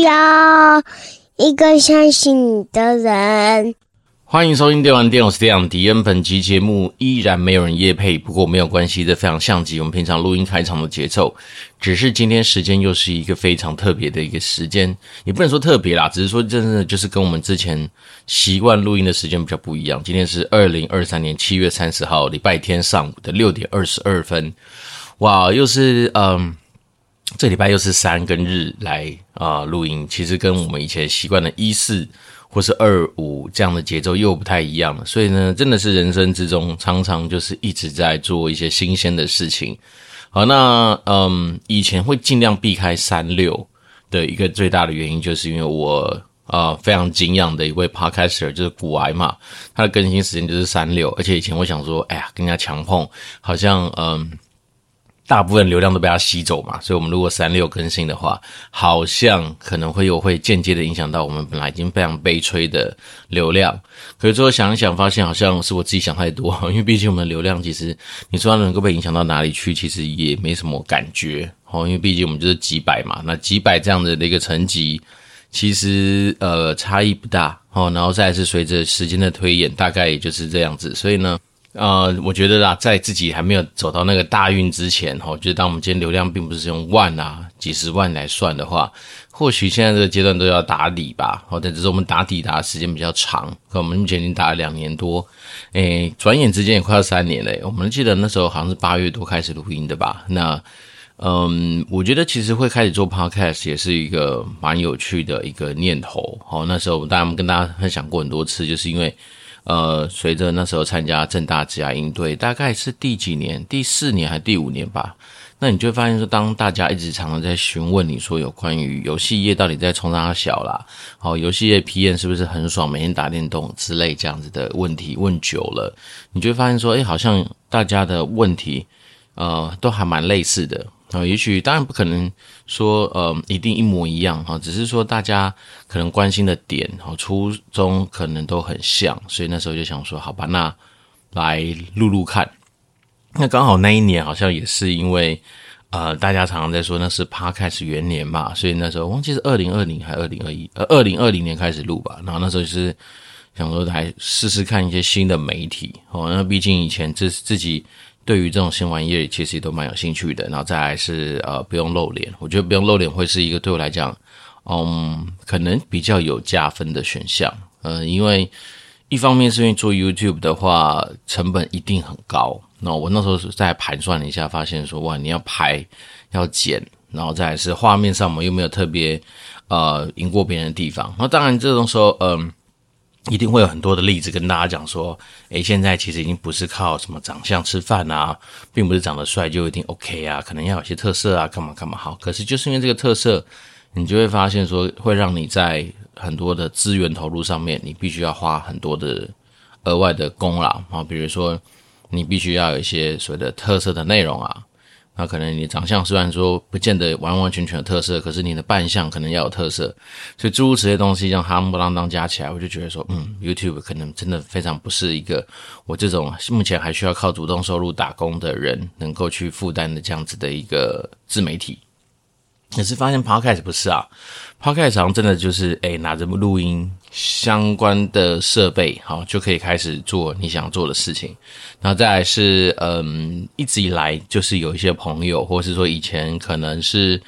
要一个相信你的人。欢迎收听《电玩店》，我是电玩迪恩。本集节目依然没有人夜配，不过没有关系，这非常像极我们平常录音开场的节奏。只是今天时间又是一个非常特别的一个时间，也不能说特别啦，只是说真的就是跟我们之前习惯录音的时间比较不一样。今天是二零二三年七月三十号，礼拜天上午的六点二十二分。哇，又是嗯，这礼拜又是三跟日来啊录音，其实跟我们以前习惯的一四。或是二五这样的节奏又不太一样了，所以呢，真的是人生之中常常就是一直在做一些新鲜的事情。好，那嗯，以前会尽量避开三六的一个最大的原因，就是因为我啊、非常敬仰的一位 podcaster 就是古癌嘛，他的更新时间就是三六，而且以前我想说，哎呀，跟人家强碰，好像嗯。大部分流量都被它吸走嘛，所以我们如果三六更新的话，好像可能会有会间接的影响到我们本来已经非常悲催的流量。可是最后想一想，发现好像是我自己想太多，因为毕竟我们的流量其实你说它能够被影响到哪里去，其实也没什么感觉哦，因为毕竟我们就是几百嘛，那几百这样的一个层级，其实呃差异不大哦，然后再是随着时间的推演，大概也就是这样子，所以呢。呃，我觉得啦，在自己还没有走到那个大运之前，哈，就是当我们今天流量并不是用万啊、几十万来算的话，或许现在这个阶段都要打底吧，或者只是我们打底打的时间比较长，可我们目前已经打了两年多，诶，转眼之间也快要三年了。我们记得那时候好像是八月多开始录音的吧？那，嗯，我觉得其实会开始做 podcast 也是一个蛮有趣的一个念头。好，那时候当然我们跟大家分享过很多次，就是因为。呃，随着那时候参加正大职涯营队，大概是第几年？第四年还是第五年吧？那你就会发现说，当大家一直常常在询问你说有关于游戏业到底在冲啥小啦，好，游戏业 PM 是不是很爽，每天打电动之类这样子的问题问久了，你就会发现说，哎，好像大家的问题，呃，都还蛮类似的。啊，也许当然不可能说，呃，一定一模一样哈，只是说大家可能关心的点，哈，初衷可能都很像，所以那时候就想说，好吧，那来录录看。那刚好那一年好像也是因为，呃，大家常常在说那是 Podcast 元年嘛，所以那时候忘记是二零二零还二零二一，呃，二零二零年开始录吧。然后那时候就是想说来试试看一些新的媒体，哦，那毕竟以前自自己。对于这种新玩意，其实也都蛮有兴趣的。然后再来是呃，不用露脸，我觉得不用露脸会是一个对我来讲，嗯，可能比较有加分的选项。嗯，因为一方面是因为做 YouTube 的话，成本一定很高。那我那时候是在盘算了一下，发现说哇，你要拍要剪，然后再来是画面上我们又没有特别呃赢过别人的地方。那当然这种时候，嗯。一定会有很多的例子跟大家讲说，诶，现在其实已经不是靠什么长相吃饭啊，并不是长得帅就一定 OK 啊，可能要有些特色啊，干嘛干嘛好。可是就是因为这个特色，你就会发现说，会让你在很多的资源投入上面，你必须要花很多的额外的功劳啊，比如说你必须要有一些所谓的特色的内容啊。那可能你长相虽然说不见得完完全全有特色，可是你的扮相可能要有特色，所以诸如此类东西，让哈不啷当加起来，我就觉得说，嗯，YouTube 可能真的非常不是一个我这种目前还需要靠主动收入打工的人能够去负担的这样子的一个自媒体。可是发现 Podcast 不是啊，Podcast 好像真的就是诶拿着录音相关的设备，好就可以开始做你想做的事情。然后再来是，嗯，一直以来就是有一些朋友，或是说以前可能是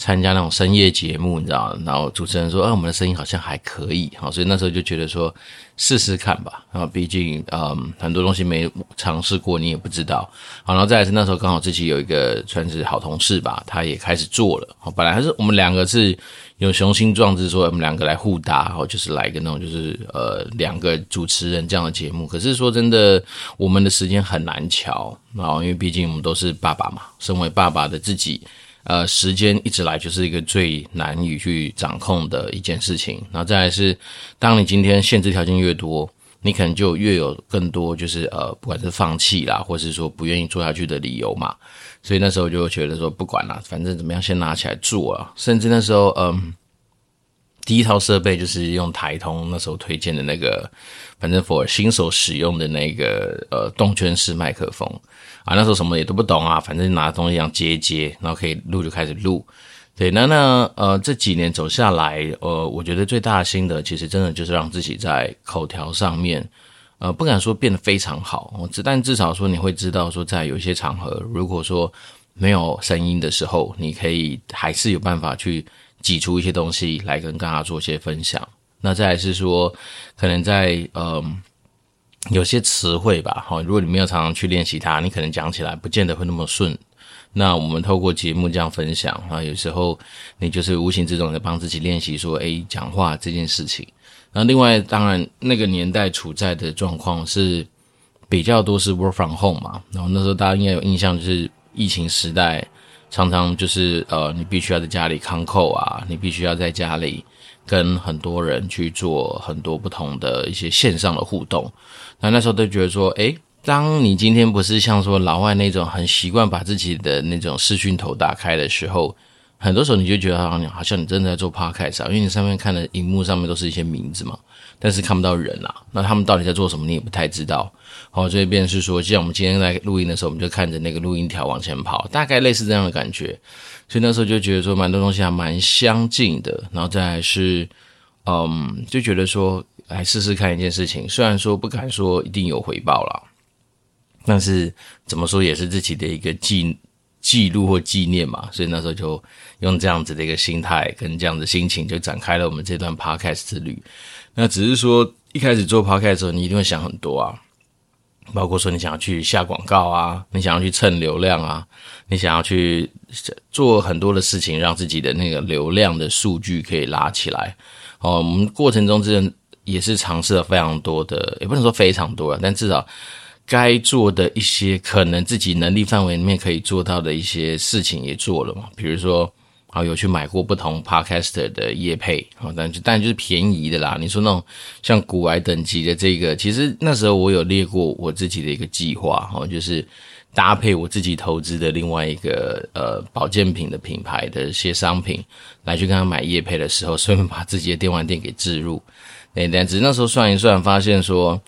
参加那种深夜节目，你知道，然后主持人说，啊，我们的声音好像还可以，好，所以那时候就觉得说试试看吧。然后毕竟，嗯，很多东西没尝试过，你也不知道。好，然后再来是那时候刚好自己有一个算是好同事吧，他也开始做了。好，本来还是我们两个是。有雄心壮志说我们两个来互搭，好就是来一个那种就是呃两个主持人这样的节目。可是说真的，我们的时间很难乔，然后因为毕竟我们都是爸爸嘛，身为爸爸的自己，呃，时间一直来就是一个最难以去掌控的一件事情。然后再来是，当你今天限制条件越多，你可能就越有更多就是呃，不管是放弃啦，或是说不愿意做下去的理由嘛。所以那时候就觉得说不管了，反正怎么样先拿起来做啊。甚至那时候，嗯，第一套设备就是用台通那时候推荐的那个，反正 for 新手使用的那个呃动圈式麦克风啊，那时候什么也都不懂啊，反正拿东西这样接一接，然后可以录就开始录。对，那那呃这几年走下来，呃，我觉得最大的心得其实真的就是让自己在口条上面，呃，不敢说变得非常好，我只但至少说你会知道说在有一些场合，如果说没有声音的时候，你可以还是有办法去。挤出一些东西来跟大家做一些分享。那再来是说，可能在嗯、有些词汇吧，哈，如果你没有常常去练习它，你可能讲起来不见得会那么顺。那我们透过节目这样分享啊，有时候你就是无形之中在帮自己练习说，哎，讲话这件事情。那另外，当然那个年代处在的状况是比较多是 work from home 嘛，然后那时候大家应该有印象，就是疫情时代。常常就是呃，你必须要在家里康扣啊，你必须要在家里跟很多人去做很多不同的一些线上的互动。那那时候都觉得说，诶，当你今天不是像说老外那种很习惯把自己的那种视讯头打开的时候，很多时候你就觉得好像好像你正在做 podcast 啊，因为你上面看的荧幕上面都是一些名字嘛。但是看不到人啦，那他们到底在做什么，你也不太知道。好，这边是说，像我们今天在录音的时候，我们就看着那个录音条往前跑，大概类似这样的感觉。所以那时候就觉得说，蛮多东西还蛮相近的。然后再来是，嗯，就觉得说，来试试看一件事情。虽然说不敢说一定有回报啦，但是怎么说也是自己的一个记记录或纪念嘛。所以那时候就用这样子的一个心态跟这样的心情，就展开了我们这段 podcast 之旅。那只是说，一开始做 podcast 的时候，你一定会想很多啊，包括说你想要去下广告啊，你想要去蹭流量啊，你想要去做很多的事情，让自己的那个流量的数据可以拉起来。哦，我们过程中之前也是尝试了非常多的，也不能说非常多啊，但至少该做的一些可能自己能力范围里面可以做到的一些事情也做了嘛，比如说。好，有去买过不同 podcaster 的叶配，好，但就但就是便宜的啦。你说那种像股癌等级的这个，其实那时候我有列过我自己的一个计划，哈，就是搭配我自己投资的另外一个呃保健品的品牌的一些商品来去跟他买叶配的时候，顺便把自己的电玩店给置入。那，但只是那时候算一算，发现说。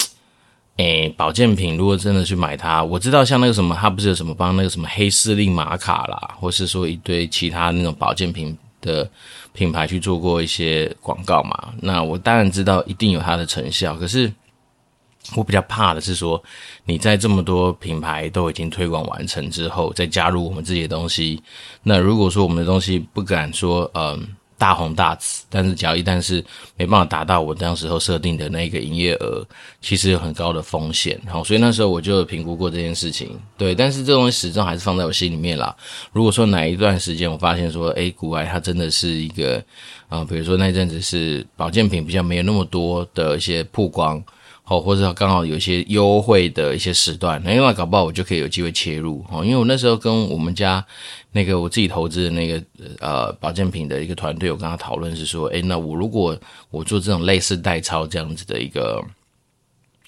诶，保健品如果真的去买它，我知道像那个什么，它不是有什么帮那个什么黑司令玛卡啦，或是说一堆其他那种保健品的品牌去做过一些广告嘛。那我当然知道一定有它的成效，可是我比较怕的是说，你在这么多品牌都已经推广完成之后，再加入我们自己的东西，那如果说我们的东西不敢说，嗯。大红大紫，但是只要一旦是没办法达到我当时候设定的那个营业额，其实有很高的风险。好，所以那时候我就评估过这件事情。对，但是这东西始终还是放在我心里面啦。如果说哪一段时间我发现说，诶，股癌它真的是一个啊、比如说那阵子是保健品比较没有那么多的一些曝光。哦，或者刚好有一些优惠的一些时段，那另外搞不好我就可以有机会切入哦。因为我那时候跟我们家那个我自己投资的那个呃保健品的一个团队，我跟他讨论是说，诶，那我如果我做这种类似代操这样子的一个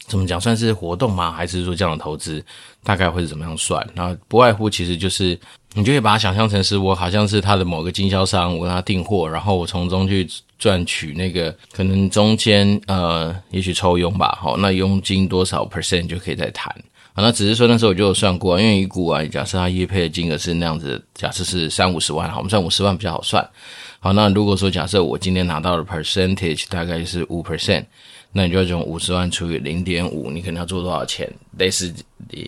怎么讲，算是活动吗？还是说这样的投资大概会是怎么样算？那不外乎其实就是。你就可以把它想象成是我好像是他的某个经销商，我跟他订货，然后我从中去赚取那个可能中间呃，也许抽佣吧，好，那佣金多少 percent 就可以再谈好。那只是说那时候我就有算过，因为一股啊，假设他业配的金额是那样子，假设是三五十万，好，我们算五十万比较好算。好，那如果说假设我今天拿到的 percentage 大概是五 percent。那你就要用五十万除以零点五，你可能要做多少钱？类似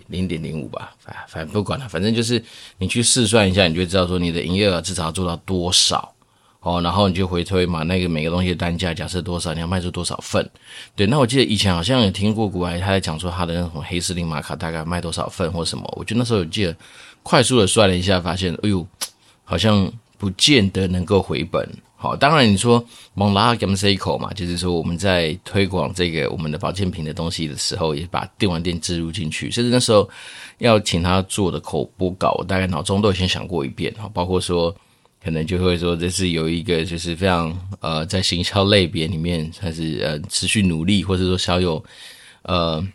零点零五吧，反反正不管了，反正就是你去试算一下，你就知道说你的营业额至少要做到多少哦，然后你就回推嘛，那个每个东西的单价假设多少，你要卖出多少份？对，那我记得以前好像有听过股癌他在讲说他的那种黑司令玛卡大概卖多少份或什么，我觉得那时候有记得快速的算了一下，发现哎呦，好像不见得能够回本。好，当然你说蒙拉 gamseco 嘛，就是说我们在推广这个我们的保健品的东西的时候，也把电玩店植入进去。甚至那时候要请他做的口播稿，我大概脑中都已经想过一遍哈，包括说可能就会说这是有一个就是非常呃在行销类别里面还是呃持续努力，或者说小有呃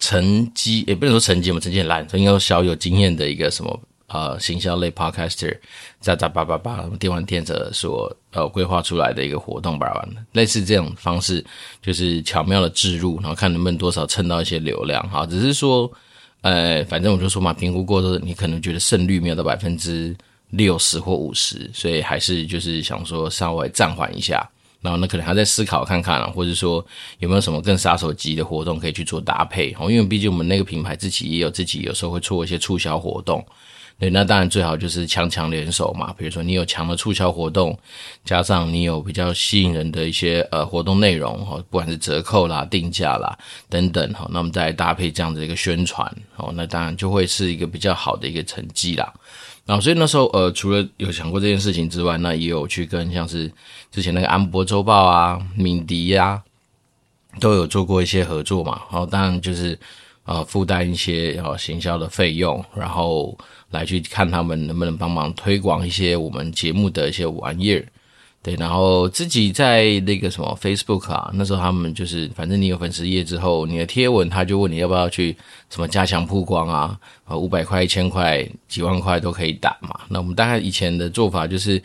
成绩，也不能说成绩嘛，成绩很烂，应该说小有经验的一个什么呃行销类 podcaster，在在叭叭叭电玩店者所呃规划出来的一个活动吧，类似这种方式，就是巧妙的置入，然后看能不能多少蹭到一些流量哈。只是说，呃，反正我就说嘛，评估过后，你可能觉得胜率没有到百分之六十或五十，所以还是就是想说稍微暂缓一下。然后呢，可能还在思考看看，或者说有没有什么更杀手级的活动可以去做搭配哦。因为毕竟我们那个品牌自己也有自己有时候会做一些促销活动，对，那当然最好就是强强联手嘛。比如说你有强的促销活动，加上你有比较吸引人的一些呃活动内容哈，不管是折扣啦、定价啦等等哈，那我们再搭配这样的一个宣传哦，那当然就会是一个比较好的一个成绩啦。然后，所以那时候，呃，除了有想过这件事情之外，那也有去跟像是之前那个安博周报啊、敏迪呀、都有做过一些合作嘛。然后，当然就是呃，负担一些呃行销的费用，然后来去看他们能不能帮忙推广一些我们节目的一些玩意儿。对，然后自己在那个什么 Facebook 啊，那时候他们就是，反正你有粉丝页之后，你的贴文他就问你要不要去什么加强曝光啊，呃，五百块、一千块、几万块都可以打嘛。那我们大概以前的做法就是，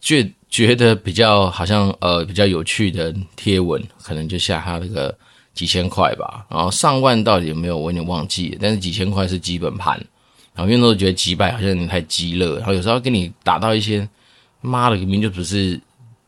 觉觉得比较好像呃比较有趣的贴文，可能就下他那个几千块吧。然后上万到底有没有，我有点忘记了，但是几千块是基本盘。然后因为都觉得几百好像有点太鸡肋，然后有时候跟你打到一些，妈的，明明就不是。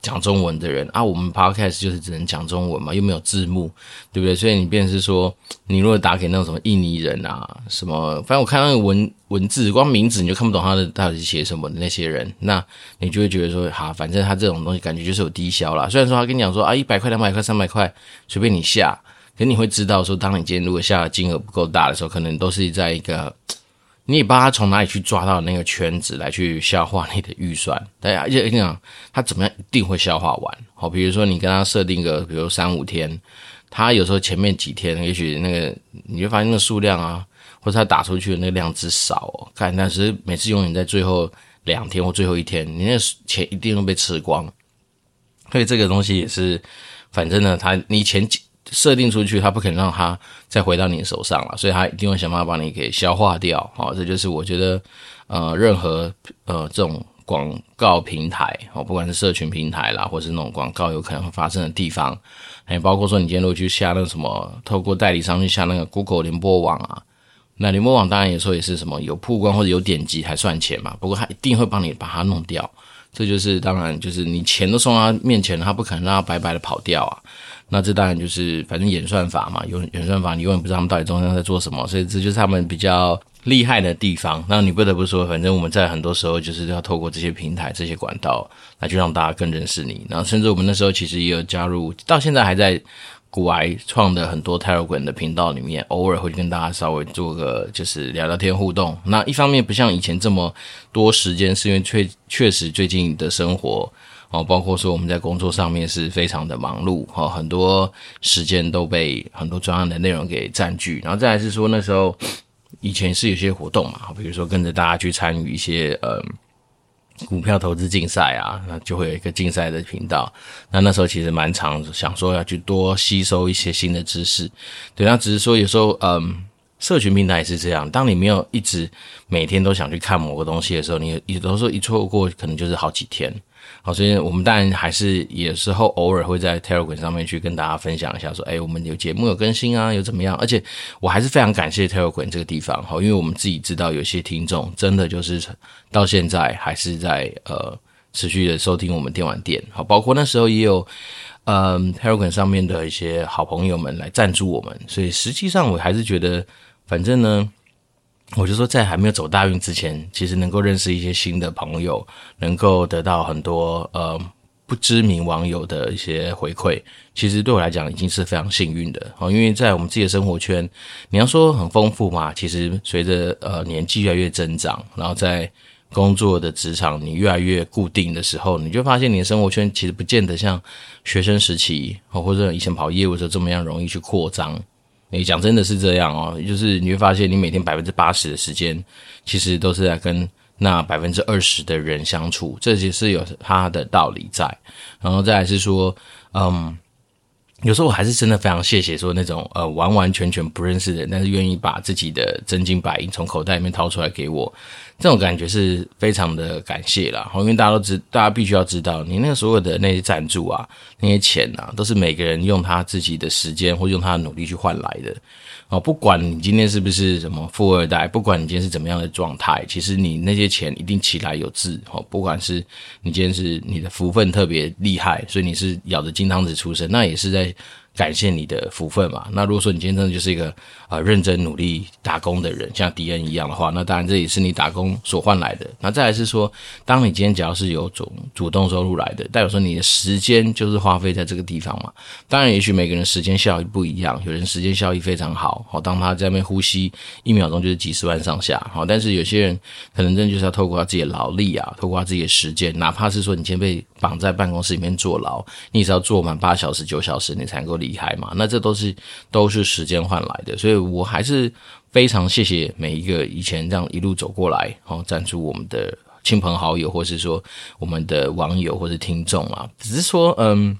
讲中文的人啊，我们 podcast 就是只能讲中文嘛，又没有字幕，对不对？所以你便是说，你如果打给那种什么印尼人啊，什么，反正我看那个文文字，光名字你就看不懂他的到底写什么的那些人，那你就会觉得说，哈，反正他这种东西感觉就是有低消啦。虽然说他跟你讲说啊，一百块、两百块、三百块，随便你下，可你会知道说，当你今天如果下的金额不够大的时候，可能都是在一个。你也不知道他从哪里去抓到那个圈子来去消化你的预算，对啊，而且你讲他怎么样一定会消化完。好，比如说你跟他设定个，比如三五天，他有时候前面几天也许那个你会发现那个数量啊，或者他打出去的那个量之少哦，看，但是每次永远在最后两天或最后一天，你那钱一定会被吃光。所以这个东西也是，反正呢，他你前几。设定出去，他不肯让他再回到你手上了，所以他一定会想办法把你给消化掉。好，这就是我觉得，呃，任何呃这种广告平台，哦，不管是社群平台啦，或是那种广告有可能会发生的地方，还包括说你今天如果去下那个什么，透过代理商去下那个 Google 联播网啊，那联播网当然也说也是什么有曝光或者有点击才算钱嘛，不过他一定会帮你把它弄掉。这就是当然就是你钱都送到他面前，他不可能让他白白的跑掉啊。那这当然就是反正演算法嘛，有演算法，你永远不知道他们到底中间在做什么，所以这就是他们比较厉害的地方。那你不得不说，反正我们在很多时候就是要透过这些平台、这些管道来去让大家更认识你。然后甚至我们那时候其实也有加入，到现在还在股癌创的很多 Telegram 的频道里面，偶尔会跟大家稍微做个就是聊聊天互动。那一方面不像以前这么多时间，是因为确确实最近的生活。哦，包括说我们在工作上面是非常的忙碌，哈，很多时间都被很多专案的内容给占据。然后再来是说那时候以前是有些活动嘛，比如说跟着大家去参与一些呃股票投资竞赛啊，那就会有一个竞赛的频道。那那时候其实蛮常想说要去多吸收一些新的知识，对，那只是说有时候嗯，社群平台也是这样，当你没有一直每天都想去看某个东西的时候，你有的时候一错过可能就是好几天。好，所以我们当然还是有时候偶尔会在 Telegram 上面去跟大家分享一下，说，哎，我们有节目有更新啊，有怎么样？而且我还是非常感谢 Telegram 这个地方，好，因为我们自己知道有些听众真的就是到现在还是在呃持续的收听我们电玩店，好，包括那时候也有嗯 Telegram 上面的一些好朋友们来赞助我们，所以实际上我还是觉得，反正呢。我就说，在还没有走大运之前，其实能够认识一些新的朋友，能够得到很多呃不知名网友的一些回馈，其实对我来讲已经是非常幸运的哦。因为在我们自己的生活圈，你要说很丰富嘛，其实随着呃年纪越来越增长，然后在工作的职场你越来越固定的时候，你就发现你的生活圈其实不见得像学生时期或者以前跑业务的时候这么样容易去扩张。你讲真的是这样哦，就是你会发现，你每天百分之八十的时间，其实都是在跟那百分之二十的人相处，这些是有它的道理在。然后再来是说，嗯，有时候我还是真的非常谢谢说那种呃完完全全不认识的人，但是愿意把自己的真金白银从口袋里面掏出来给我，这种感觉是非常的感谢啦。因为大家都知，大家必须要知道，你那个所有的那些赞助啊，那些钱啊，都是每个人用他自己的时间或用他的努力去换来的。哦，不管你今天是不是什么富二代，不管你今天是怎么样的状态，其实你那些钱一定起来有字。哦，不管是你今天是你的福分特别厉害，所以你是咬着金汤匙出生，那也是在。感谢你的福分嘛。那如果说你今天真的就是一个呃认真努力打工的人，像迪恩一样的话，那当然这也是你打工所换来的。那再来是说，当你今天只要是有主主动收入来的，代表说你的时间就是花费在这个地方嘛。当然，也许每个人时间效益不一样，有人时间效益非常好，好，当他在那边呼吸一秒钟就是几十万上下，好，但是有些人可能真的就是要透过他自己的劳力啊，透过他自己的时间，哪怕是说你今天被绑在办公室里面坐牢，你也是要坐满八小时、九小时，你才能够。厉害嘛？那这都是都是时间换来的，所以我还是非常谢谢每一个以前这样一路走过来，哦，赞助我们的亲朋好友，或是说我们的网友或是听众啊。只是说，嗯，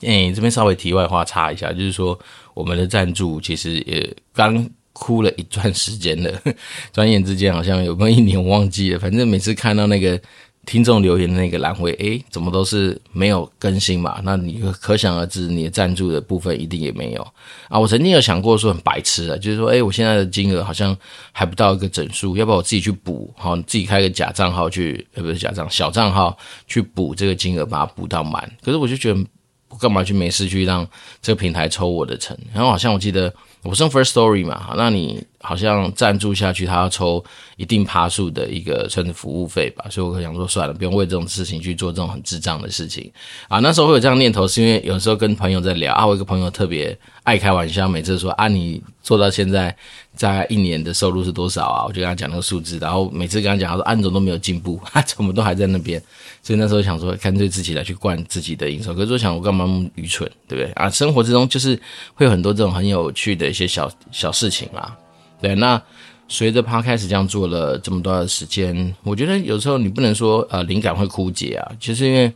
诶、这边稍微题外话插一下，就是说我们的赞助其实也刚哭了一段时间了，转眼之间好像有没有一年忘记了，反正每次看到那个。听众留言的那个栏位，诶，怎么都是没有更新嘛？那你可想而知，你的赞助的部分一定也没有啊。我曾经有想过说很白痴啊，就是说，诶，我现在的金额好像还不到一个整数，要不要我自己去补？好，自己开个假账号去，呃，不是假账，小账号去补这个金额，把它补到满。可是我就觉得，我干嘛去没事去让这个平台抽我的成？然后好像我记得。我是用 Firstory 嘛，那你好像赞助下去，他要抽一定趴数的一个算是服务费吧，所以我想说算了，不用为这种事情去做这种很智障的事情啊。那时候会有这样念头，是因为有时候跟朋友在聊啊，我一个朋友特别爱开玩笑，每次说啊，你做到现在在一年的收入是多少啊？我就跟他讲那个数字，然后每次跟他讲，他说安总都没有进步，他怎么都还在那边。所以那时候想说，干脆自己来去灌自己的营收。可是我想，我干嘛那么愚蠢，对不对啊？生活之中就是会有很多这种很有趣的一些小小事情啦。对，那随着 Podcast 这样做了这么多的时间，我觉得有时候你不能说呃灵感会枯竭啊。其实因为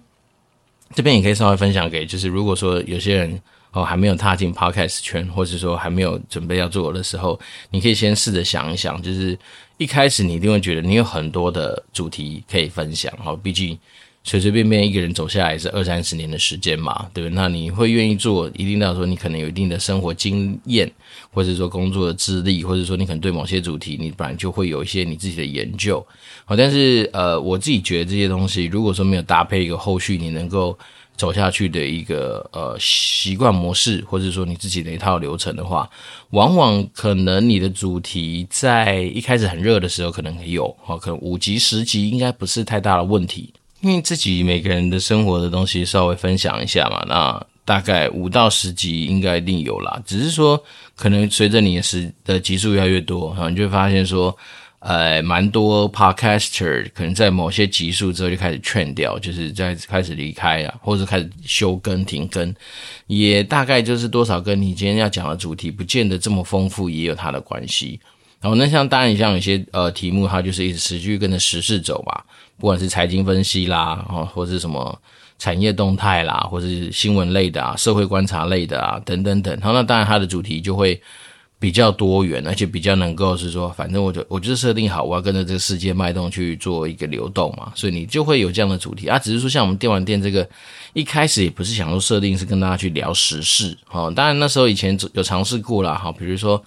这边也可以稍微分享给，就是如果说有些人哦还没有踏进 Podcast 圈，或者说还没有准备要做的时候，你可以先试着想一想，就是。一开始你一定会觉得你有很多的主题可以分享，哦，毕竟随随便便一个人走下来是二三十年的时间嘛，对不对？那你会愿意做，一定要说你可能有一定的生活经验，或者说工作的资历，或者说你可能对某些主题你本来就会有一些你自己的研究，好，但是呃，我自己觉得这些东西如果说没有搭配一个后续，你能够。走下去的一个呃习惯模式，或者说你自己的一套流程的话，往往可能你的主题在一开始很热的时候可能有，好，可能五级十级应该不是太大的问题，因为自己每个人的生活的东西稍微分享一下嘛，那大概五到十集应该一定有啦，只是说可能随着你的时的集数越来越多，然后你就会发现说。呃，蛮多 podcaster 可能在某些集数之后就开始劝掉，就是在开始离开啊，或者开始休更停更，也大概就是多少跟你今天要讲的主题不见得这么丰富，也有它的关系。然后那像当然像有些呃题目，它就是一直持续跟着时事走嘛，不管是财经分析啦，哦，或是什么产业动态啦，或者是新闻类的啊，社会观察类的啊，等等等。然后那当然它的主题就会。比较多元，而且比较能够是说，反正我就我就是设定好，我要跟着这个世界脉动去做一个流动嘛，所以你就会有这样的主题啊。只是说，像我们电玩店这个，一开始也不是想说设定是跟大家去聊时事，哦，当然那时候以前有尝试过啦，哈，比如说，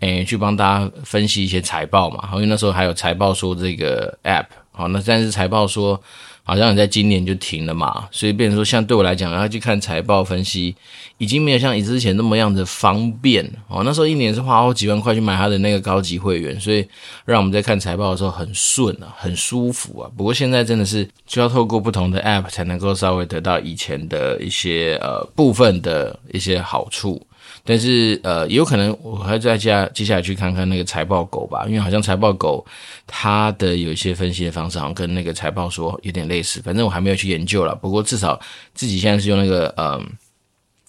诶，去帮大家分析一些财报嘛，因为那时候还有财报说这个 app，好，那但是财报说。好像你在今年就停了嘛，所以变成说，像对我来讲，要去看财报分析，已经没有像之前那么样的方便哦。那时候一年是花好几万块去买他的那个高级会员，所以让我们在看财报的时候很顺啊，很舒服啊。不过现在真的是需要透过不同的 App 才能够稍微得到以前的一些呃部分的一些好处。但是呃，也有可能我还在接接下来去看看那个财报狗吧，因为好像财报狗它的有一些分析的方式，好像跟那个财报说有点类似。反正我还没有去研究了。不过至少自己现在是用那个呃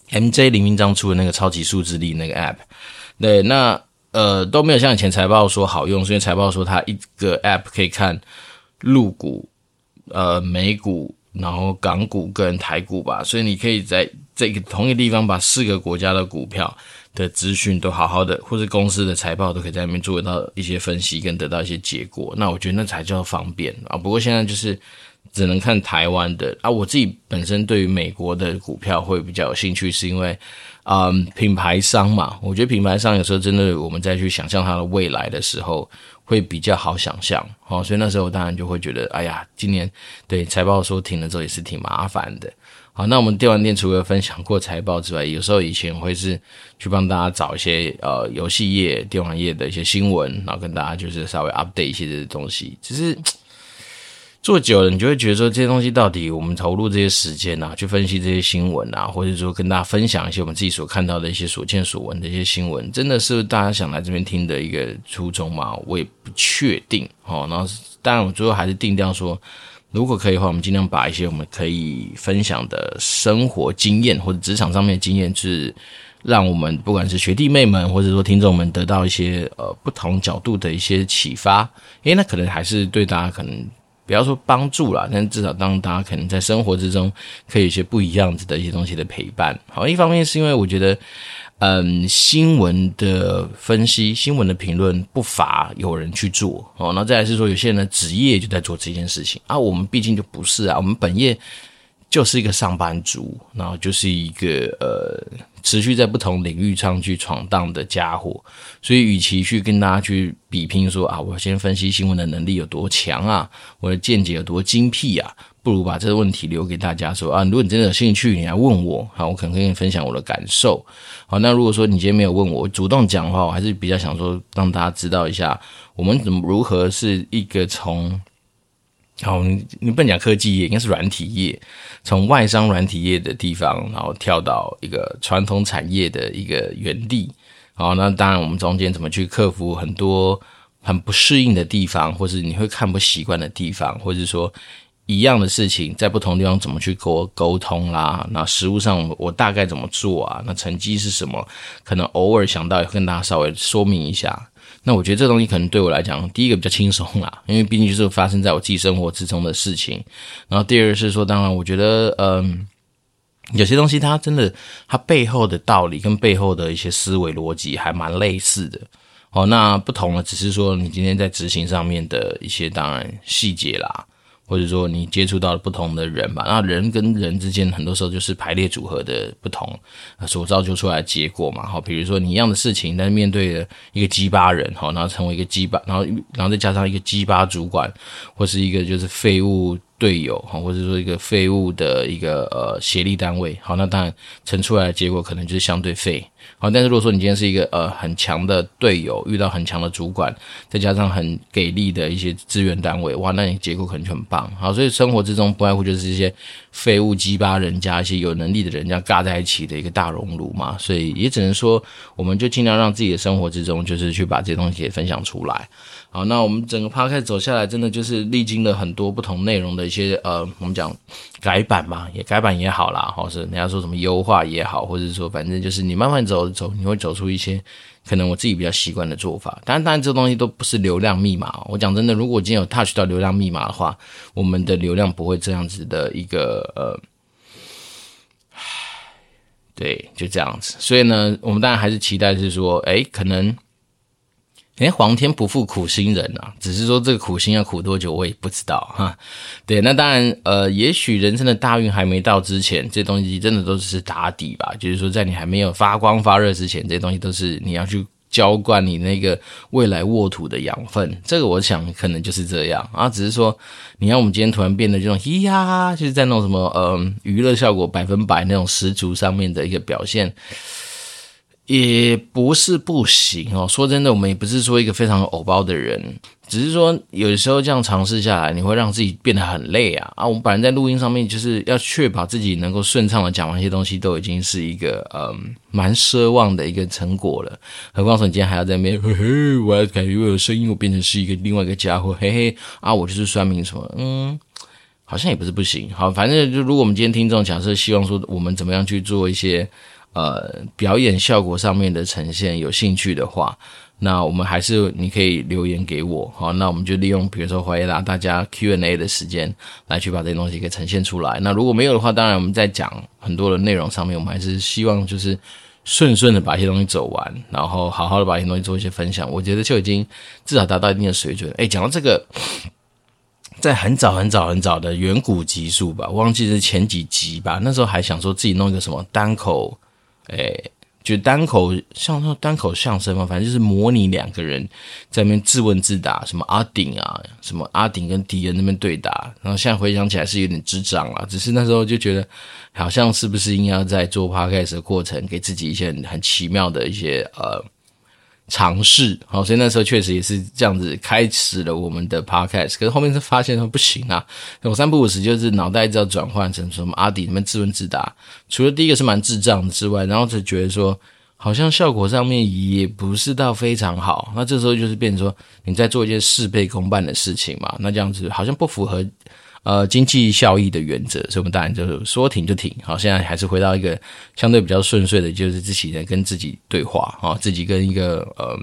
MJ 林明章出的那个超级数字力那个 App。对，那呃都没有像以前财报说好用，所以财报说它一个 App 可以看陆股、呃美股，然后港股跟台股吧，所以你可以在。这个同一个地方把四个国家的股票的资讯都好好的，或者公司的财报都可以在那边做到一些分析跟得到一些结果，那我觉得那才叫方便啊。不过现在就是只能看台湾的啊。我自己本身对于美国的股票会比较有兴趣，是因为嗯品牌商嘛，我觉得品牌商有时候真的我们再去想象它的未来的时候会比较好想象哦。所以那时候当然就会觉得，哎呀，今年对财报说停了之后也是挺麻烦的。好，那我们电玩店除了分享过财报之外，有时候以前会是去帮大家找一些呃游戏业、电玩业的一些新闻，然后跟大家就是稍微 update 一些这些东西。只是做久了，你就会觉得说这些东西到底我们投入这些时间啊，去分析这些新闻啊，或者说跟大家分享一些我们自己所看到的一些所见所闻的一些新闻，真的是大家想来这边听的一个初衷吗？我也不确定。哦，然后当然我最后还是定调说。如果可以的话，我们尽量把一些我们可以分享的生活经验或者职场上面的经验，是让我们不管是学弟妹们或者说听众们得到一些呃不同角度的一些启发。诶，那可能还是对大家可能不要说帮助啦，但至少当大家可能在生活之中可以有些不一样子的一些东西的陪伴。好，一方面是因为我觉得。嗯，新闻的分析、新闻的评论不乏有人去做哦。那再来是说，有些人的职业就在做这件事情啊。我们毕竟就不是啊，我们本业就是一个上班族，然后就是一个呃，持续在不同领域上去闯荡的家伙。所以，与其去跟大家去比拼说啊，我先分析新闻的能力有多强啊，我的见解有多精辟啊。不如把这个问题留给大家说啊，如果你真的有兴趣，你来问我，好，我可能跟你分享我的感受。好，那如果说你今天没有问我，我主动讲的话，我还是比较想说让大家知道一下，我们怎么如何是一个从，好，你你不能讲科技业，应该是软体业，从外商软体业的地方，然后跳到一个传统产业的一个原地。好，那当然我们中间怎么去克服很多很不适应的地方，或是你会看不习惯的地方，或者说。一样的事情，在不同地方怎么去沟沟通啦？那实务上我大概怎么做啊？那成绩是什么？可能偶尔想到也跟大家稍微说明一下。那我觉得这东西可能对我来讲，第一个比较轻松啦，因为毕竟就是发生在我自己生活之中的事情。然后第二个是说，当然我觉得，嗯，有些东西它真的，它背后的道理跟背后的一些思维逻辑还蛮类似的。哦，那不同的只是说你今天在执行上面的一些当然细节啦。或者说你接触到了不同的人吧，那人跟人之间很多时候就是排列组合的不同，所造就出来的结果嘛。好，比如说你一样的事情，但是面对了一个鸡巴人，好，然后成为一个鸡巴，然后然后再加上一个鸡巴主管，或是一个就是废物。队友哈，或者说一个废物的一个呃协力单位，好，那当然成出来的结果可能就是相对废，好，但是如果说你今天是一个呃很强的队友，遇到很强的主管，再加上很给力的一些资源单位，哇，那你结果可能就很棒，好，所以生活之中不外乎就是一些废物鸡巴人家一些有能力的人家尬在一起的一个大熔炉嘛，所以也只能说，我们就尽量让自己的生活之中，就是去把这些东西给分享出来。好，那我们整个 podcast 走下来，真的就是历经了很多不同内容的一些呃，我们讲改版嘛，也改版也好啦，或是人家说什么优化也好，或者说反正就是你慢慢走着走，你会走出一些可能我自己比较习惯的做法。当然，当然这东西都不是流量密码。我讲真的，如果今天有 touch 到流量密码的话，我们的流量不会这样子的一个呃，对，就这样子。所以呢，我们当然还是期待是说，哎，可能。诶，皇天不负苦心人啊！只是说这个苦心要苦多久，我也不知道哈。对，那当然，呃，也许人生的大运还没到之前，这东西真的都是打底吧。就是说，在你还没有发光发热之前，这些东西都是你要去浇灌你那个未来沃土的养分。这个我想可能就是这样啊。只是说，你看我们今天突然变得这种咿呀，就是在那种什么呃娱乐效果百分百那种十足上面的一个表现。也不是不行哦。说真的，我们也不是说一个非常偶包的人，只是说有时候这样尝试下来，你会让自己变得很累啊啊！我们本来在录音上面就是要确保自己能够顺畅的讲完一些东西，都已经是一个嗯蛮奢望的一个成果了。何况说你今天还要在那边嘿嘿，我要感觉我的声音我变成是一个另外一个家伙，嘿嘿啊，我就是酸民什么，嗯，好像也不是不行。好，反正就如果我们今天听众假设希望说我们怎么样去做一些。呃，表演效果上面的呈现有兴趣的话，那我们还是你可以留言给我，好，那我们就利用比如说回答大家 Q&A 的时间来去把这些东西给呈现出来。那如果没有的话，当然我们在讲很多的内容上面，我们还是希望就是顺顺的把一些东西走完，然后好好的把一些东西做一些分享。我觉得就已经至少达到一定的水准。诶，讲到这个，在很早很早很早的远古集数吧，忘记是前几集吧，那时候还想说自己弄一个什么单口，诶。就单口像说单口相声嘛，反正就是模拟两个人在那边自问自答，什么阿顶啊，什么阿顶跟敌人那边对答，然后现在回想起来是有点智障了，只是那时候就觉得好像是不是应该在做 podcast 的过程给自己一些很，很奇妙的一些呃。尝试，好，所以那时候确实也是这样子开始了我们的 podcast。可是后面是发现说不行啊，我三不五时就是脑袋一直要转换成什么阿迪那边自问自答。除了第一个是蛮智障之外，然后就觉得说好像效果上面也不是到非常好。那这时候就是变成说你在做一件事倍功半的事情嘛，那这样子好像不符合。呃，经济效益的原则，所以我们当然就是说停就停。好，现在还是回到一个相对比较顺遂的，就是自己在跟自己对话啊，自己跟一个呃，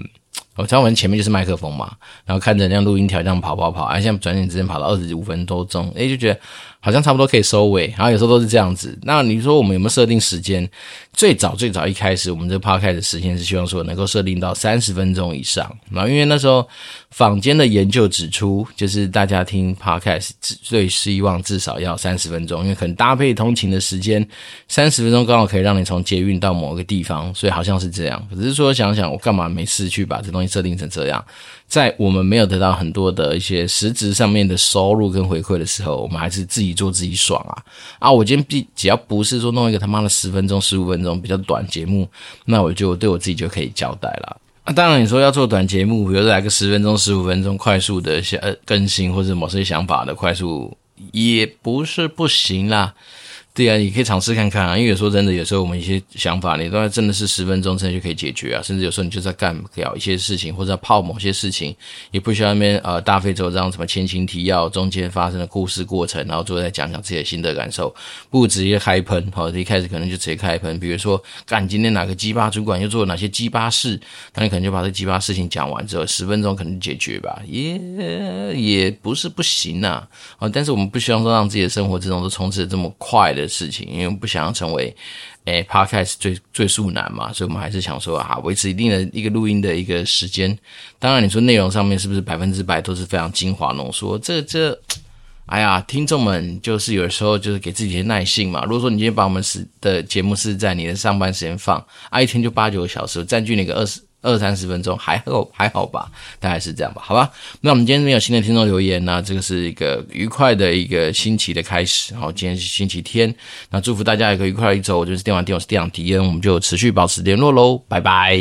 我讲完前面就是麦克风嘛，然后看着那录音条这样跑跑跑，啊，现在转眼之间跑到二十五分多钟，哎，就觉得。好像差不多可以收尾，然后有时候都是这样子。那你说我们有没有设定时间？最早最早一开始，我们这个 podcast 的时间是希望说能够设定到三十分钟以上。然后因为那时候坊间的研究指出，就是大家听 podcast 最希望至少要三十分钟，因为可能搭配通勤的时间，三十分钟刚好可以让你从捷运到某个地方，所以好像是这样。只是说想想，我干嘛没事去把这东西设定成这样？在我们没有得到很多的一些实质上面的收入跟回馈的时候，我们还是自己做自己爽啊！啊，我今天必只要不是说弄一个他妈的十分钟、十五分钟比较短节目，那我就对我自己就可以交代了。啊，当然你说要做短节目，比如来个十分钟、十五分钟快速的些呃更新或者某些想法的快速，也不是不行啦。对啊，你可以尝试看看啊，因为有时候真的，有时候我们一些想法，你都要真的是十分钟之内就可以解决啊，甚至有时候你就在干掉一些事情，或者泡某些事情，也不需要那边呃大费周章，什么前情提要，中间发生的故事过程，然后最后再讲讲自己的心得感受，不直接开喷，好，一开始可能就直接开喷，比如说干今天哪个鸡巴主管又做了哪些鸡巴事，那你可能就把这鸡巴事情讲完之后，十分钟可能解决吧，也也不是不行呐，啊，但是我们不希望说让自己的生活之中都充斥着这么快的事情，因为不想要成为，诶，Podcast 最最速男嘛，所以我们还是想说啊，维持一定的一个录音的一个时间。当然，你说内容上面是不是百分之百都是非常精华浓缩？这这，哎呀，听众们就是有时候就是给自己些耐性嘛。如果说你今天把我们是的节目是在你的上班时间放，啊，一天就八九个小时，占据那个二十。二三十分钟还好还好吧，大概是这样吧，好吧。那我们今天没有新的听众留言，那这个是一个愉快的一个星期的开始。好，今天是星期天，那祝福大家也可以愉快的一周。我就是电玩店，我是电长迪恩，我们就持续保持联络喽，拜拜。